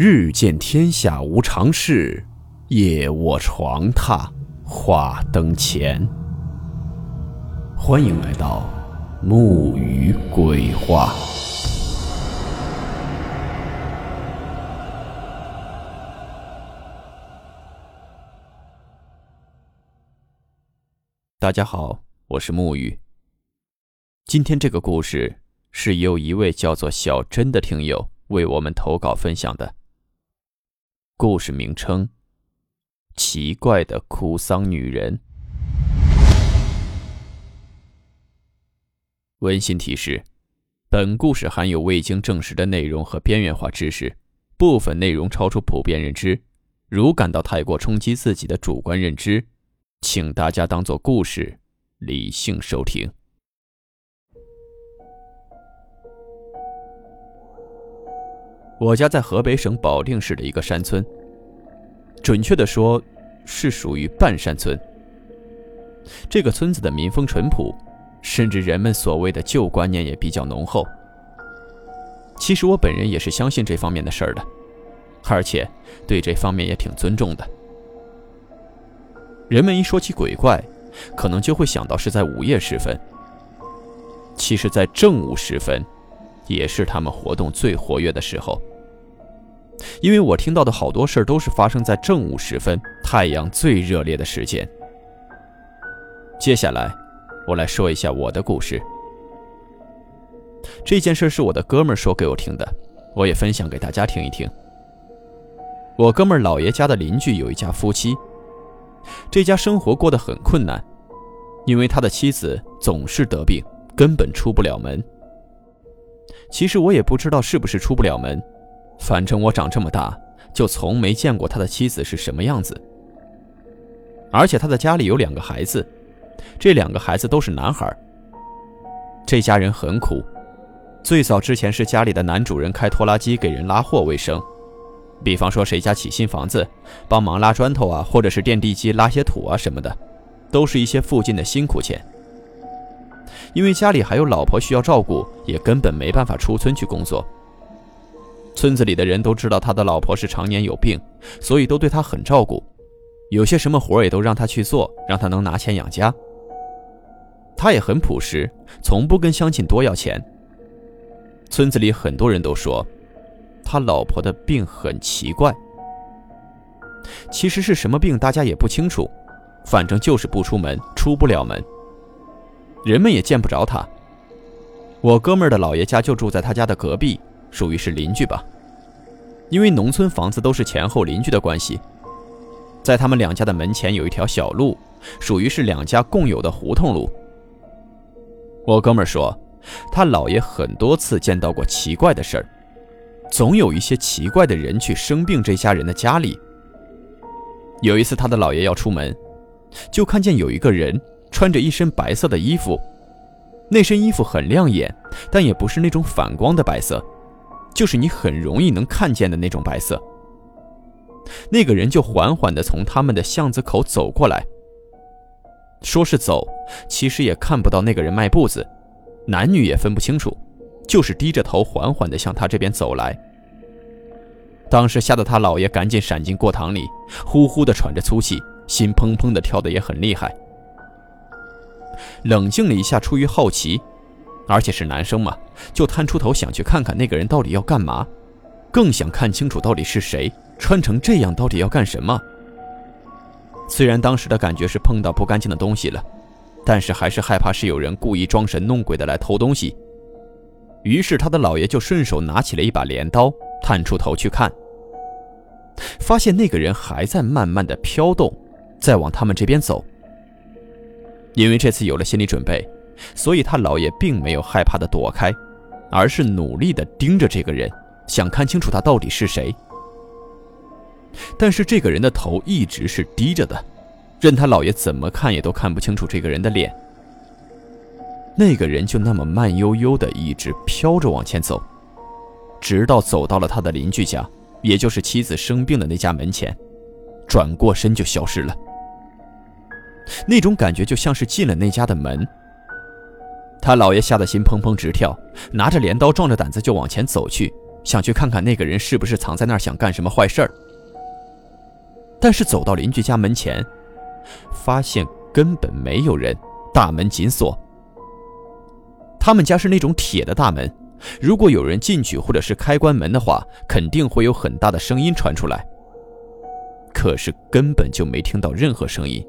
日见天下无常事，夜卧床榻话灯前。欢迎来到木鱼鬼话。大家好，我是木鱼。今天这个故事是由一位叫做小珍的听友为我们投稿分享的。故事名称：奇怪的哭丧女人。温馨提示：本故事含有未经证实的内容和边缘化知识，部分内容超出普遍认知。如感到太过冲击自己的主观认知，请大家当做故事，理性收听。我家在河北省保定市的一个山村，准确的说，是属于半山村。这个村子的民风淳朴，甚至人们所谓的旧观念也比较浓厚。其实我本人也是相信这方面的事儿的，而且对这方面也挺尊重的。人们一说起鬼怪，可能就会想到是在午夜时分。其实，在正午时分，也是他们活动最活跃的时候。因为我听到的好多事儿都是发生在正午时分，太阳最热烈的时间。接下来，我来说一下我的故事。这件事是我的哥们说给我听的，我也分享给大家听一听。我哥们儿姥爷家的邻居有一家夫妻。这家生活过得很困难，因为他的妻子总是得病，根本出不了门。其实我也不知道是不是出不了门，反正我长这么大就从没见过他的妻子是什么样子。而且他的家里有两个孩子，这两个孩子都是男孩。这家人很苦，最早之前是家里的男主人开拖拉机给人拉货为生。比方说，谁家起新房子，帮忙拉砖头啊，或者是垫地基拉些土啊什么的，都是一些附近的辛苦钱。因为家里还有老婆需要照顾，也根本没办法出村去工作。村子里的人都知道他的老婆是常年有病，所以都对他很照顾，有些什么活也都让他去做，让他能拿钱养家。他也很朴实，从不跟乡亲多要钱。村子里很多人都说。他老婆的病很奇怪，其实是什么病大家也不清楚，反正就是不出门，出不了门，人们也见不着他。我哥们儿的姥爷家就住在他家的隔壁，属于是邻居吧。因为农村房子都是前后邻居的关系，在他们两家的门前有一条小路，属于是两家共有的胡同路。我哥们儿说，他姥爷很多次见到过奇怪的事儿。总有一些奇怪的人去生病这家人的家里。有一次，他的姥爷要出门，就看见有一个人穿着一身白色的衣服，那身衣服很亮眼，但也不是那种反光的白色，就是你很容易能看见的那种白色。那个人就缓缓地从他们的巷子口走过来，说是走，其实也看不到那个人迈步子，男女也分不清楚。就是低着头，缓缓地向他这边走来。当时吓得他姥爷赶紧闪进过堂里，呼呼地喘着粗气，心砰砰地跳得也很厉害。冷静了一下，出于好奇，而且是男生嘛，就探出头想去看看那个人到底要干嘛，更想看清楚到底是谁，穿成这样到底要干什么。虽然当时的感觉是碰到不干净的东西了，但是还是害怕是有人故意装神弄鬼的来偷东西。于是他的姥爷就顺手拿起了一把镰刀，探出头去看，发现那个人还在慢慢的飘动，在往他们这边走。因为这次有了心理准备，所以他姥爷并没有害怕的躲开，而是努力的盯着这个人，想看清楚他到底是谁。但是这个人的头一直是低着的，任他姥爷怎么看也都看不清楚这个人的脸。那个人就那么慢悠悠的一直飘着往前走，直到走到了他的邻居家，也就是妻子生病的那家门前，转过身就消失了。那种感觉就像是进了那家的门。他姥爷吓得心砰砰直跳，拿着镰刀壮着胆子就往前走去，想去看看那个人是不是藏在那儿想干什么坏事儿。但是走到邻居家门前，发现根本没有人，大门紧锁。他们家是那种铁的大门，如果有人进去或者是开关门的话，肯定会有很大的声音传出来。可是根本就没听到任何声音。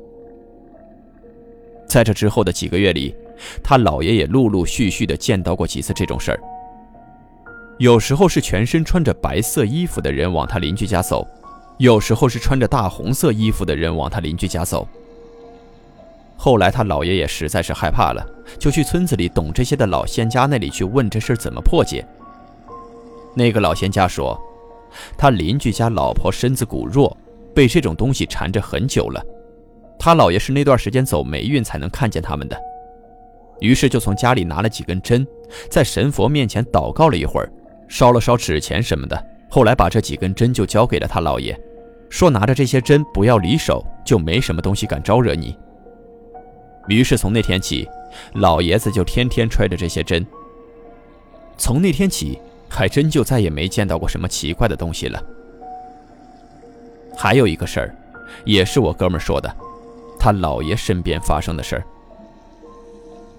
在这之后的几个月里，他姥爷也陆陆续续的见到过几次这种事儿。有时候是全身穿着白色衣服的人往他邻居家走，有时候是穿着大红色衣服的人往他邻居家走。后来他姥爷也实在是害怕了，就去村子里懂这些的老仙家那里去问这事怎么破解。那个老仙家说，他邻居家老婆身子骨弱，被这种东西缠着很久了。他姥爷是那段时间走霉运才能看见他们的，于是就从家里拿了几根针，在神佛面前祷告了一会儿，烧了烧纸钱什么的。后来把这几根针就交给了他姥爷，说拿着这些针不要离手，就没什么东西敢招惹你。于是从那天起，老爷子就天天揣着这些针。从那天起，还真就再也没见到过什么奇怪的东西了。还有一个事儿，也是我哥们说的，他姥爷身边发生的事儿。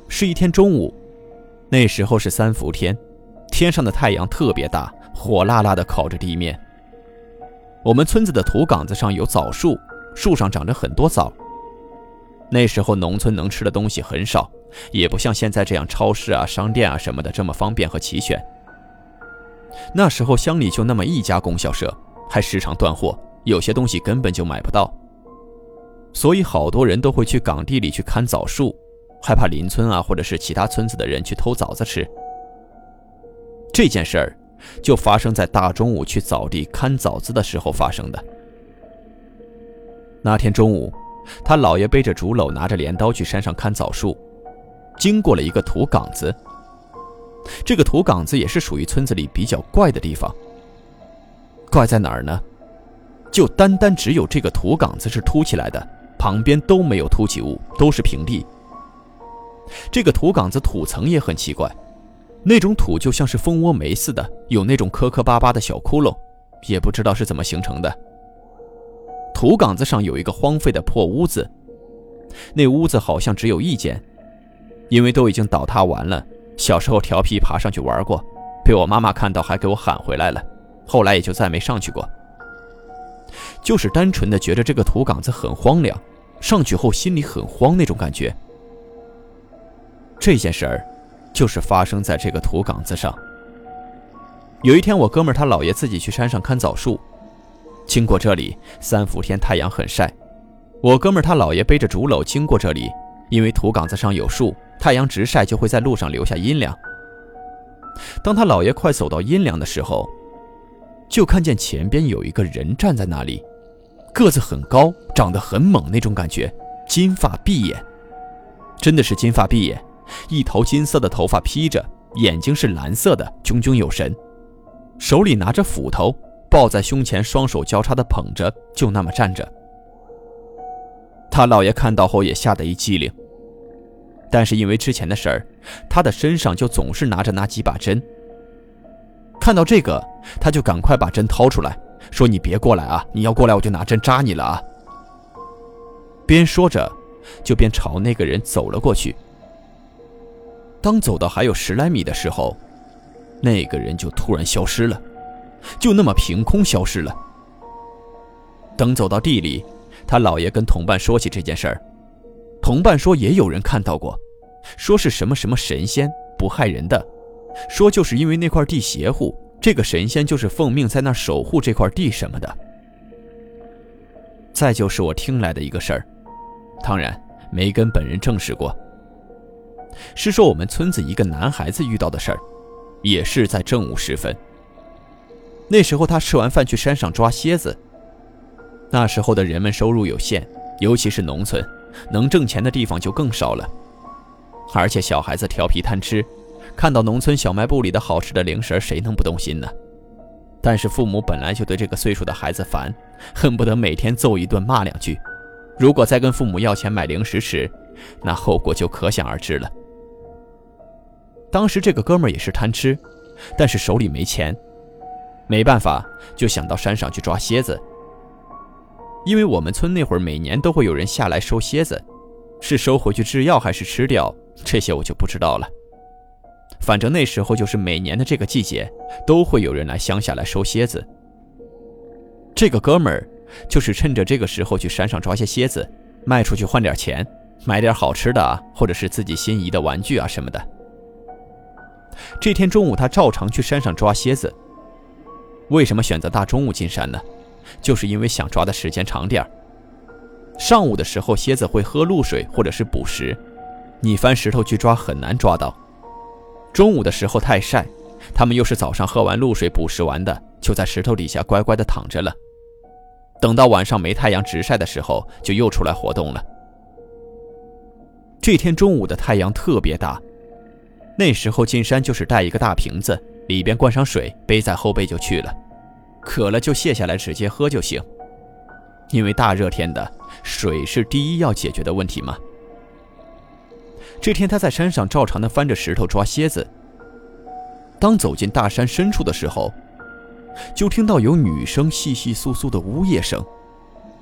是一天中午，那时候是三伏天，天上的太阳特别大，火辣辣的烤着地面。我们村子的土岗子上有枣树，树上长着很多枣。那时候农村能吃的东西很少，也不像现在这样超市啊、商店啊什么的这么方便和齐全。那时候乡里就那么一家供销社，还时常断货，有些东西根本就买不到。所以好多人都会去岗地里去看枣树，害怕邻村啊或者是其他村子的人去偷枣子吃。这件事儿就发生在大中午去枣地看枣子的时候发生的。那天中午。他姥爷背着竹篓，拿着镰刀去山上看枣树，经过了一个土岗子。这个土岗子也是属于村子里比较怪的地方。怪在哪儿呢？就单单只有这个土岗子是凸起来的，旁边都没有凸起物，都是平地。这个土岗子土层也很奇怪，那种土就像是蜂窝煤似的，有那种磕磕巴巴的小窟窿，也不知道是怎么形成的。土岗子上有一个荒废的破屋子，那屋子好像只有一间，因为都已经倒塌完了。小时候调皮爬上去玩过，被我妈妈看到还给我喊回来了，后来也就再没上去过。就是单纯的觉得这个土岗子很荒凉，上去后心里很慌那种感觉。这件事儿，就是发生在这个土岗子上。有一天，我哥们他姥爷自己去山上看枣树。经过这里，三伏天太阳很晒。我哥们他姥爷背着竹篓经过这里，因为土岗子上有树，太阳直晒就会在路上留下阴凉。当他姥爷快走到阴凉的时候，就看见前边有一个人站在那里，个子很高，长得很猛那种感觉，金发碧眼，真的是金发碧眼，一头金色的头发披着，眼睛是蓝色的，炯炯有神，手里拿着斧头。抱在胸前，双手交叉的捧着，就那么站着。他姥爷看到后也吓得一激灵。但是因为之前的事儿，他的身上就总是拿着那几把针。看到这个，他就赶快把针掏出来，说：“你别过来啊！你要过来，我就拿针扎你了啊！”边说着，就边朝那个人走了过去。当走到还有十来米的时候，那个人就突然消失了。就那么凭空消失了。等走到地里，他姥爷跟同伴说起这件事儿，同伴说也有人看到过，说是什么什么神仙，不害人的，说就是因为那块地邪乎，这个神仙就是奉命在那守护这块地什么的。再就是我听来的一个事儿，当然没跟本人证实过，是说我们村子一个男孩子遇到的事儿，也是在正午时分。那时候他吃完饭去山上抓蝎子。那时候的人们收入有限，尤其是农村，能挣钱的地方就更少了。而且小孩子调皮贪吃，看到农村小卖部里的好吃的零食，谁能不动心呢？但是父母本来就对这个岁数的孩子烦，恨不得每天揍一顿骂两句。如果再跟父母要钱买零食吃，那后果就可想而知了。当时这个哥们儿也是贪吃，但是手里没钱。没办法，就想到山上去抓蝎子。因为我们村那会儿每年都会有人下来收蝎子，是收回去制药还是吃掉，这些我就不知道了。反正那时候就是每年的这个季节，都会有人来乡下来收蝎子。这个哥们儿就是趁着这个时候去山上抓些蝎子，卖出去换点钱，买点好吃的，或者是自己心仪的玩具啊什么的。这天中午，他照常去山上抓蝎子。为什么选择大中午进山呢？就是因为想抓的时间长点。上午的时候，蝎子会喝露水或者是捕食，你翻石头去抓很难抓到。中午的时候太晒，他们又是早上喝完露水捕食完的，就在石头底下乖乖的躺着了。等到晚上没太阳直晒的时候，就又出来活动了。这天中午的太阳特别大，那时候进山就是带一个大瓶子，里边灌上水，背在后背就去了。渴了就卸下来直接喝就行，因为大热天的，水是第一要解决的问题嘛。这天他在山上照常的翻着石头抓蝎子。当走进大山深处的时候，就听到有女生细细簌簌的呜咽声，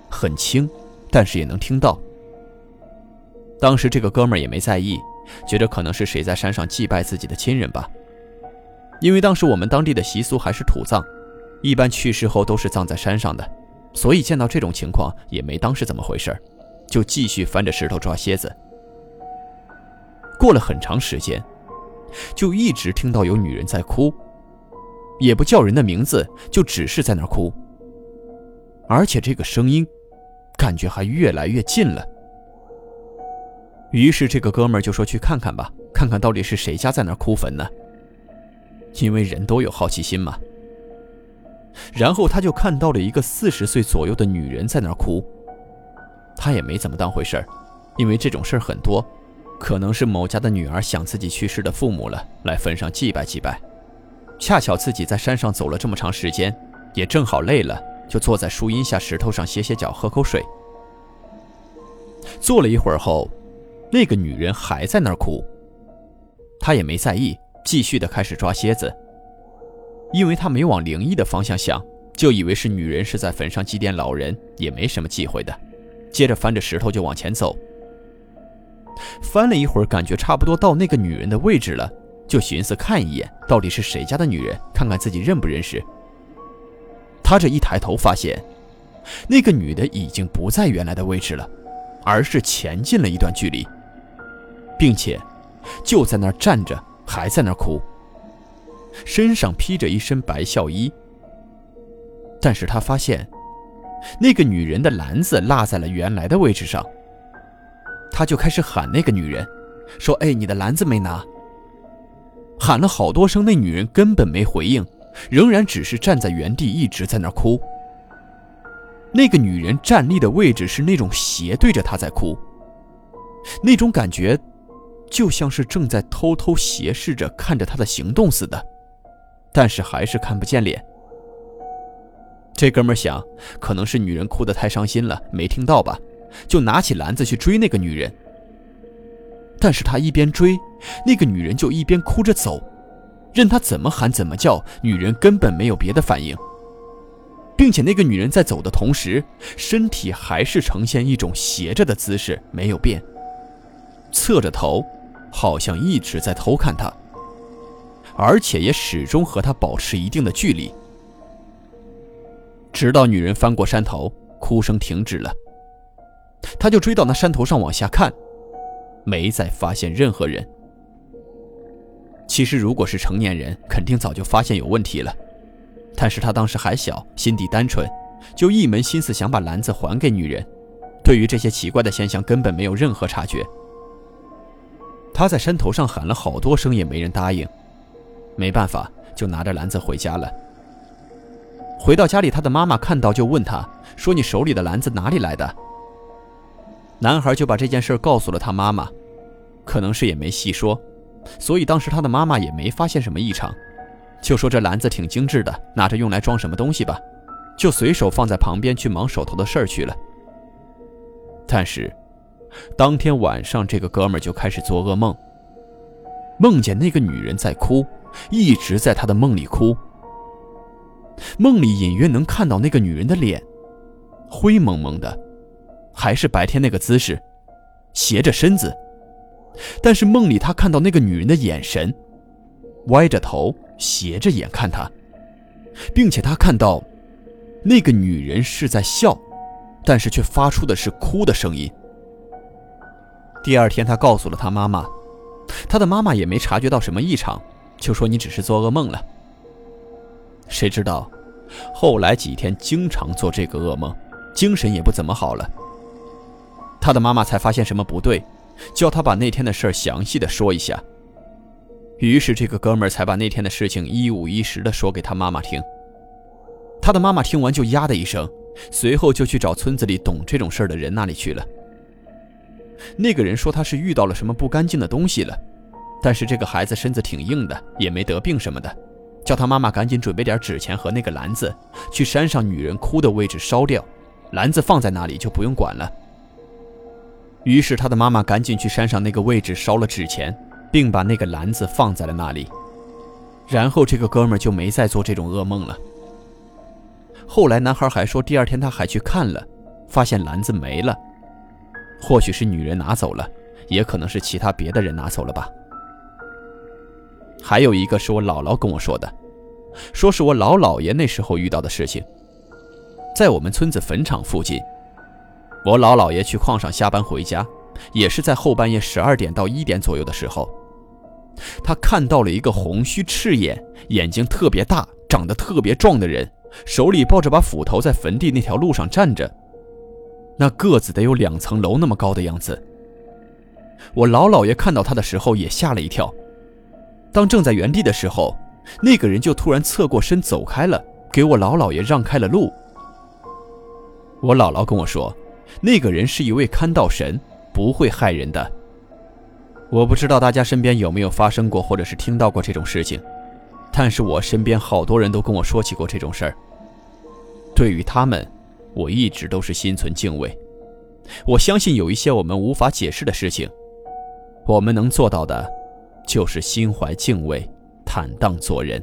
很轻，但是也能听到。当时这个哥们也没在意，觉得可能是谁在山上祭拜自己的亲人吧。因为当时我们当地的习俗还是土葬。一般去世后都是葬在山上的，所以见到这种情况也没当是怎么回事就继续翻着石头抓蝎子。过了很长时间，就一直听到有女人在哭，也不叫人的名字，就只是在那哭，而且这个声音，感觉还越来越近了。于是这个哥们儿就说去看看吧，看看到底是谁家在那哭坟呢？因为人都有好奇心嘛。然后他就看到了一个四十岁左右的女人在那哭，他也没怎么当回事儿，因为这种事儿很多，可能是某家的女儿想自己去世的父母了，来坟上祭拜祭拜。恰巧自己在山上走了这么长时间，也正好累了，就坐在树荫下石头上歇歇脚，喝口水。坐了一会儿后，那个女人还在那儿哭，他也没在意，继续的开始抓蝎子。因为他没往灵异的方向想，就以为是女人是在坟上祭奠老人，也没什么忌讳的。接着翻着石头就往前走。翻了一会儿，感觉差不多到那个女人的位置了，就寻思看一眼到底是谁家的女人，看看自己认不认识。他这一抬头发现，那个女的已经不在原来的位置了，而是前进了一段距离，并且就在那儿站着，还在那儿哭。身上披着一身白孝衣，但是他发现那个女人的篮子落在了原来的位置上。他就开始喊那个女人，说：“哎，你的篮子没拿。”喊了好多声，那女人根本没回应，仍然只是站在原地，一直在那哭。那个女人站立的位置是那种斜对着他在哭，那种感觉就像是正在偷偷斜视着看着他的行动似的。但是还是看不见脸。这哥们想，可能是女人哭得太伤心了，没听到吧，就拿起篮子去追那个女人。但是他一边追，那个女人就一边哭着走，任他怎么喊怎么叫，女人根本没有别的反应，并且那个女人在走的同时，身体还是呈现一种斜着的姿势，没有变，侧着头，好像一直在偷看他。而且也始终和他保持一定的距离，直到女人翻过山头，哭声停止了，他就追到那山头上往下看，没再发现任何人。其实如果是成年人，肯定早就发现有问题了，但是他当时还小，心地单纯，就一门心思想把篮子还给女人，对于这些奇怪的现象根本没有任何察觉。他在山头上喊了好多声，也没人答应。没办法，就拿着篮子回家了。回到家里，他的妈妈看到就问他说：“你手里的篮子哪里来的？”男孩就把这件事告诉了他妈妈，可能是也没细说，所以当时他的妈妈也没发现什么异常，就说这篮子挺精致的，拿着用来装什么东西吧，就随手放在旁边去忙手头的事儿去了。但是，当天晚上这个哥们就开始做噩梦，梦见那个女人在哭。一直在他的梦里哭，梦里隐约能看到那个女人的脸，灰蒙蒙的，还是白天那个姿势，斜着身子。但是梦里他看到那个女人的眼神，歪着头，斜着眼看他，并且他看到，那个女人是在笑，但是却发出的是哭的声音。第二天，他告诉了他妈妈，他的妈妈也没察觉到什么异常，就说你只是做噩梦了。谁知道，后来几天经常做这个噩梦，精神也不怎么好了。他的妈妈才发现什么不对。叫他把那天的事儿详细的说一下。于是这个哥们儿才把那天的事情一五一十的说给他妈妈听。他的妈妈听完就呀的一声，随后就去找村子里懂这种事儿的人那里去了。那个人说他是遇到了什么不干净的东西了，但是这个孩子身子挺硬的，也没得病什么的，叫他妈妈赶紧准备点纸钱和那个篮子，去山上女人哭的位置烧掉，篮子放在那里就不用管了。于是他的妈妈赶紧去山上那个位置烧了纸钱，并把那个篮子放在了那里。然后这个哥们就没再做这种噩梦了。后来男孩还说，第二天他还去看了，发现篮子没了。或许是女人拿走了，也可能是其他别的人拿走了吧。还有一个是我姥姥跟我说的，说是我老姥爷那时候遇到的事情，在我们村子坟场附近。我老姥爷去矿上下班回家，也是在后半夜十二点到一点左右的时候，他看到了一个红须赤眼、眼睛特别大、长得特别壮的人，手里抱着把斧头，在坟地那条路上站着。那个子得有两层楼那么高的样子。我老姥爷看到他的时候也吓了一跳，当正在原地的时候，那个人就突然侧过身走开了，给我老姥爷让开了路。我姥姥跟我说。那个人是一位看道神，不会害人的。我不知道大家身边有没有发生过，或者是听到过这种事情，但是我身边好多人都跟我说起过这种事儿。对于他们，我一直都是心存敬畏。我相信有一些我们无法解释的事情，我们能做到的，就是心怀敬畏，坦荡做人。